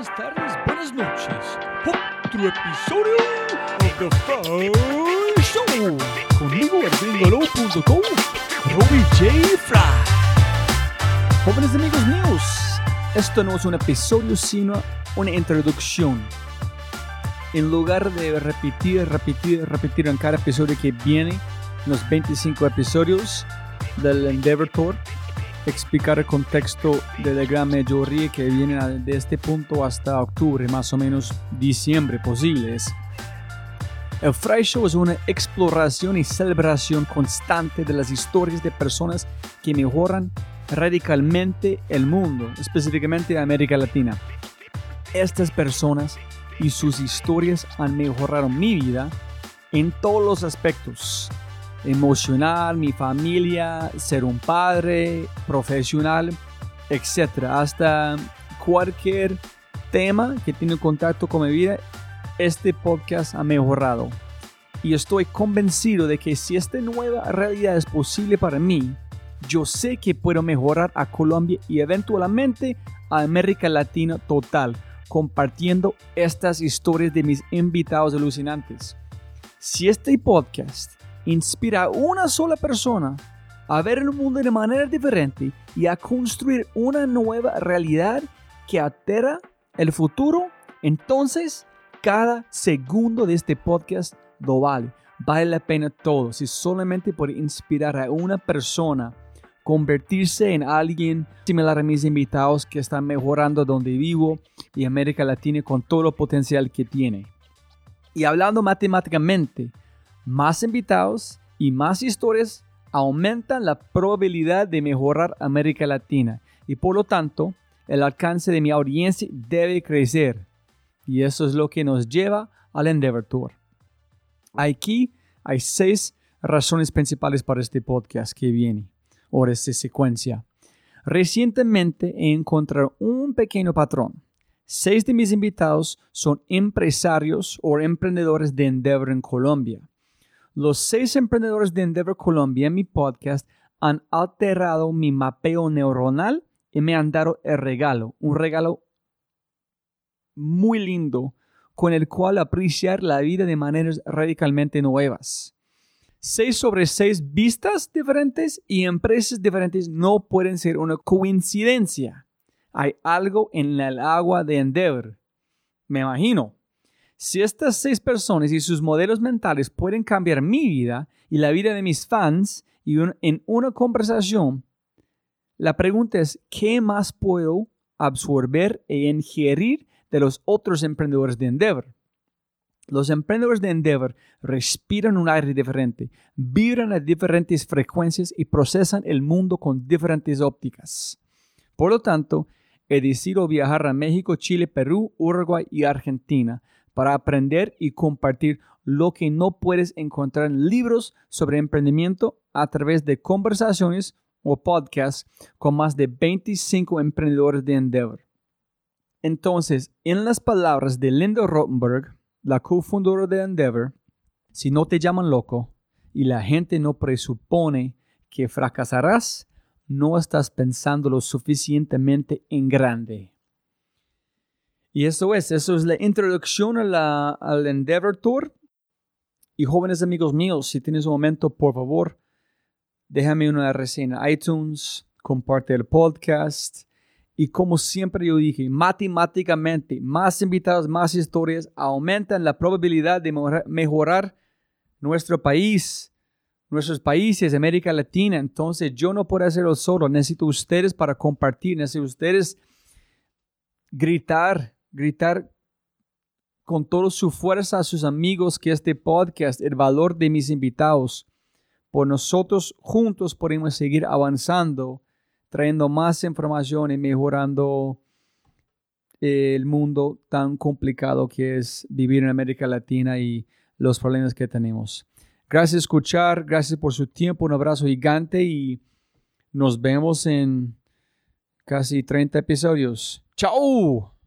buenas tardes, buenas noches. Otro episodio of The Fry Show. Conmigo, gringolo.com, Robbie J. Fry. Jóvenes amigos míos, esto no es un episodio, sino una introducción. En lugar de repetir, repetir, repetir en cada episodio que viene, los 25 episodios del Endeavor Tour, explicar el contexto de la gran mayoría que vienen de este punto hasta octubre, más o menos diciembre posibles. El Fry Show es una exploración y celebración constante de las historias de personas que mejoran radicalmente el mundo, específicamente América Latina. Estas personas y sus historias han mejorado mi vida en todos los aspectos emocional, mi familia, ser un padre, profesional, etc. Hasta cualquier tema que tiene contacto con mi vida, este podcast ha mejorado. Y estoy convencido de que si esta nueva realidad es posible para mí, yo sé que puedo mejorar a Colombia y eventualmente a América Latina total, compartiendo estas historias de mis invitados alucinantes. Si este podcast inspira a una sola persona a ver el mundo de manera diferente y a construir una nueva realidad que altera el futuro, entonces cada segundo de este podcast lo vale. Vale la pena todo si solamente por inspirar a una persona convertirse en alguien similar a mis invitados que están mejorando donde vivo y América Latina con todo el potencial que tiene. Y hablando matemáticamente, más invitados y más historias aumentan la probabilidad de mejorar América Latina y por lo tanto el alcance de mi audiencia debe crecer. Y eso es lo que nos lleva al Endeavor Tour. Aquí hay seis razones principales para este podcast que viene, o esta secuencia. Recientemente he encontrado un pequeño patrón. Seis de mis invitados son empresarios o emprendedores de Endeavor en Colombia. Los seis emprendedores de Endeavor Colombia en mi podcast han alterado mi mapeo neuronal y me han dado el regalo, un regalo muy lindo con el cual apreciar la vida de maneras radicalmente nuevas. Seis sobre seis vistas diferentes y empresas diferentes no pueden ser una coincidencia. Hay algo en el agua de Endeavor. Me imagino. Si estas seis personas y sus modelos mentales pueden cambiar mi vida y la vida de mis fans en una conversación, la pregunta es, ¿qué más puedo absorber e ingerir de los otros emprendedores de Endeavor? Los emprendedores de Endeavor respiran un aire diferente, vibran a diferentes frecuencias y procesan el mundo con diferentes ópticas. Por lo tanto, he decidido viajar a México, Chile, Perú, Uruguay y Argentina para aprender y compartir lo que no puedes encontrar en libros sobre emprendimiento a través de conversaciones o podcasts con más de 25 emprendedores de Endeavor. Entonces, en las palabras de Linda Rottenberg, la cofundadora de Endeavor, si no te llaman loco y la gente no presupone que fracasarás, no estás pensando lo suficientemente en grande. Y eso es, eso es la introducción a la, al Endeavor Tour. Y jóvenes amigos míos, si tienes un momento, por favor, déjame una reseña en iTunes, comparte el podcast. Y como siempre yo dije, matemáticamente, más invitados, más historias aumentan la probabilidad de mejorar nuestro país, nuestros países, América Latina. Entonces yo no puedo hacerlo solo, necesito ustedes para compartir, necesito ustedes gritar gritar con toda su fuerza a sus amigos que este podcast, el valor de mis invitados, por nosotros juntos podemos seguir avanzando, trayendo más información y mejorando el mundo tan complicado que es vivir en América Latina y los problemas que tenemos. Gracias por escuchar, gracias por su tiempo, un abrazo gigante y nos vemos en casi 30 episodios. ¡Chao!